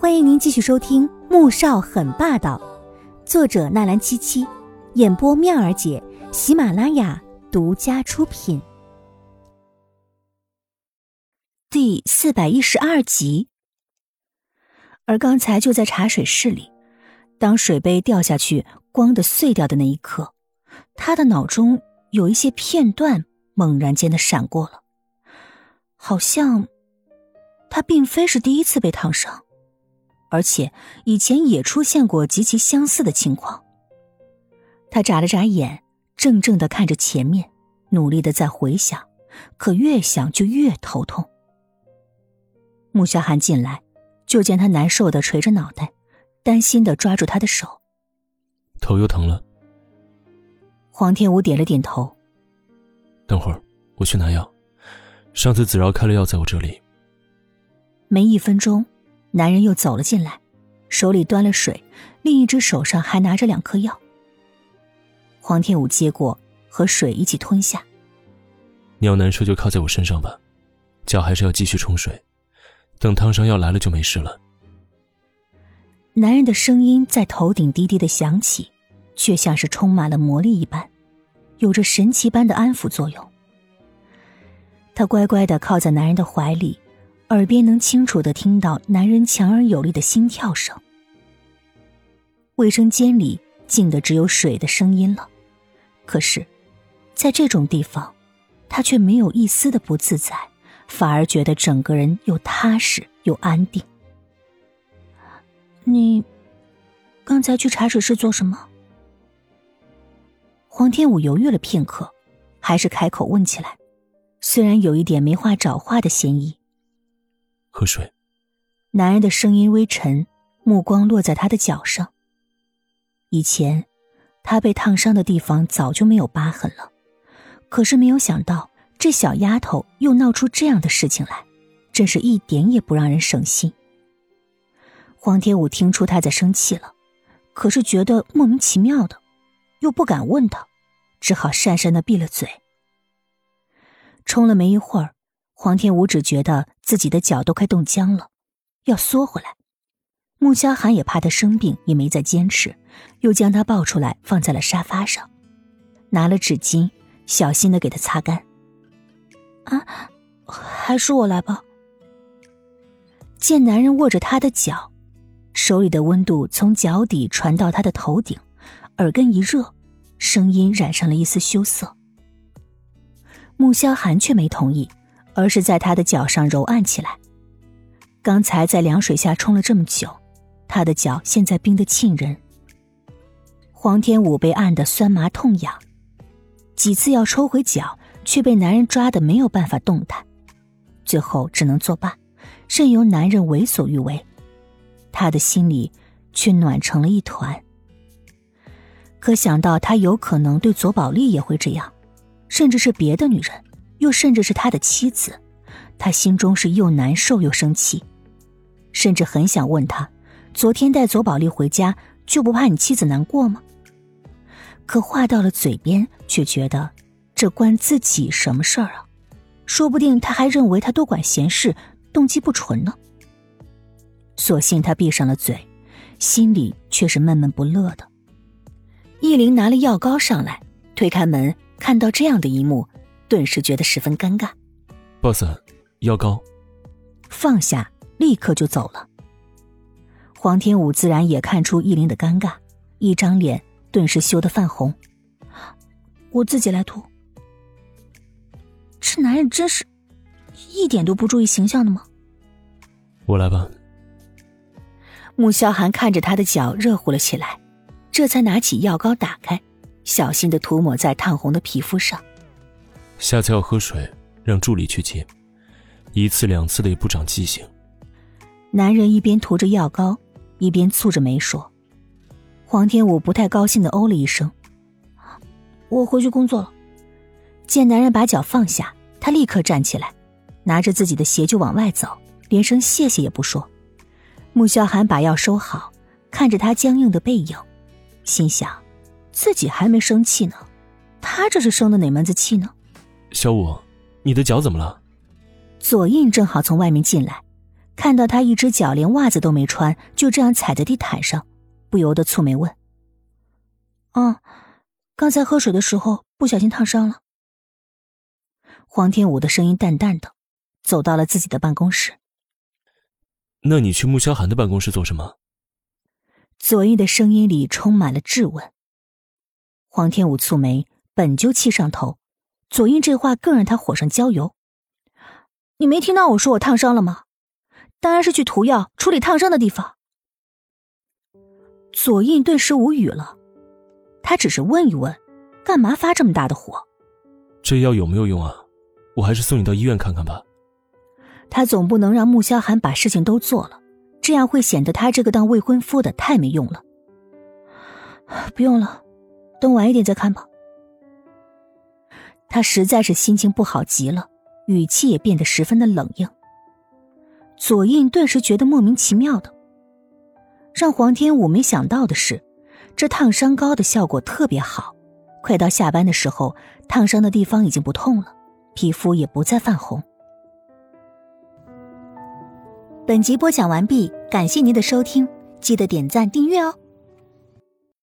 欢迎您继续收听《穆少很霸道》，作者纳兰七七，演播妙儿姐，喜马拉雅独家出品。第四百一十二集。而刚才就在茶水室里，当水杯掉下去，咣的碎掉的那一刻，他的脑中有一些片段猛然间的闪过了，好像他并非是第一次被烫伤。而且以前也出现过极其相似的情况。他眨了眨眼，怔怔的看着前面，努力的在回想，可越想就越头痛。穆萧寒进来，就见他难受的垂着脑袋，担心的抓住他的手。头又疼了。黄天武点了点头。等会儿我去拿药，上次子饶开了药在我这里。没一分钟。男人又走了进来，手里端了水，另一只手上还拿着两颗药。黄天武接过，和水一起吞下。你要难受就靠在我身上吧，脚还是要继续冲水，等烫伤药来了就没事了。男人的声音在头顶低低的响起，却像是充满了魔力一般，有着神奇般的安抚作用。他乖乖的靠在男人的怀里。耳边能清楚的听到男人强而有力的心跳声。卫生间里静的只有水的声音了，可是，在这种地方，他却没有一丝的不自在，反而觉得整个人又踏实又安定。你刚才去茶水室做什么？黄天武犹豫了片刻，还是开口问起来，虽然有一点没话找话的嫌疑。喝水。男人的声音微沉，目光落在他的脚上。以前，他被烫伤的地方早就没有疤痕了，可是没有想到这小丫头又闹出这样的事情来，真是一点也不让人省心。黄天武听出他在生气了，可是觉得莫名其妙的，又不敢问他，只好讪讪的闭了嘴。冲了没一会儿。黄天武只觉得自己的脚都快冻僵了，要缩回来。穆萧寒也怕他生病，也没再坚持，又将他抱出来放在了沙发上，拿了纸巾，小心的给他擦干。啊，还是我来吧。见男人握着他的脚，手里的温度从脚底传到他的头顶，耳根一热，声音染上了一丝羞涩。穆萧寒却没同意。而是在他的脚上揉按起来。刚才在凉水下冲了这么久，他的脚现在冰得沁人。黄天武被按得酸麻痛痒，几次要抽回脚，却被男人抓得没有办法动弹，最后只能作罢，任由男人为所欲为。他的心里却暖成了一团。可想到他有可能对左宝丽也会这样，甚至是别的女人。又甚至是他的妻子，他心中是又难受又生气，甚至很想问他：昨天带左宝丽回家，就不怕你妻子难过吗？可话到了嘴边，却觉得这关自己什么事儿啊？说不定他还认为他多管闲事，动机不纯呢。索性他闭上了嘴，心里却是闷闷不乐的。易林拿了药膏上来，推开门，看到这样的一幕。顿时觉得十分尴尬。boss，药膏。放下，立刻就走了。黄天武自然也看出易林的尴尬，一张脸顿时羞得泛红。我自己来涂。这男人真是一点都不注意形象的吗？我来吧。穆萧寒看着他的脚热乎了起来，这才拿起药膏打开，小心的涂抹在烫红的皮肤上。下次要喝水，让助理去接，一次两次的也不长记性。男人一边涂着药膏，一边蹙着眉说：“黄天武不太高兴的哦了一声，我回去工作了。”见男人把脚放下，他立刻站起来，拿着自己的鞋就往外走，连声谢谢也不说。穆萧寒把药收好，看着他僵硬的背影，心想：自己还没生气呢，他这是生的哪门子气呢？小五，你的脚怎么了？左印正好从外面进来，看到他一只脚连袜子都没穿，就这样踩在地毯上，不由得蹙眉问：“哦，刚才喝水的时候不小心烫伤了。”黄天武的声音淡淡的，走到了自己的办公室。那你去穆萧寒的办公室做什么？左印的声音里充满了质问。黄天武蹙眉，本就气上头，左印这话更让他火上浇油。你没听到我说我烫伤了吗？当然是去涂药处理烫伤的地方。左印顿时无语了，他只是问一问，干嘛发这么大的火？这药有没有用啊？我还是送你到医院看看吧。他总不能让穆萧寒把事情都做了，这样会显得他这个当未婚夫的太没用了。不用了，等晚一点再看吧。他实在是心情不好极了，语气也变得十分的冷硬。左印顿时觉得莫名其妙的。让黄天武没想到的是，这烫伤膏的效果特别好，快到下班的时候，烫伤的地方已经不痛了，皮肤也不再泛红。本集播讲完毕，感谢您的收听，记得点赞订阅哦。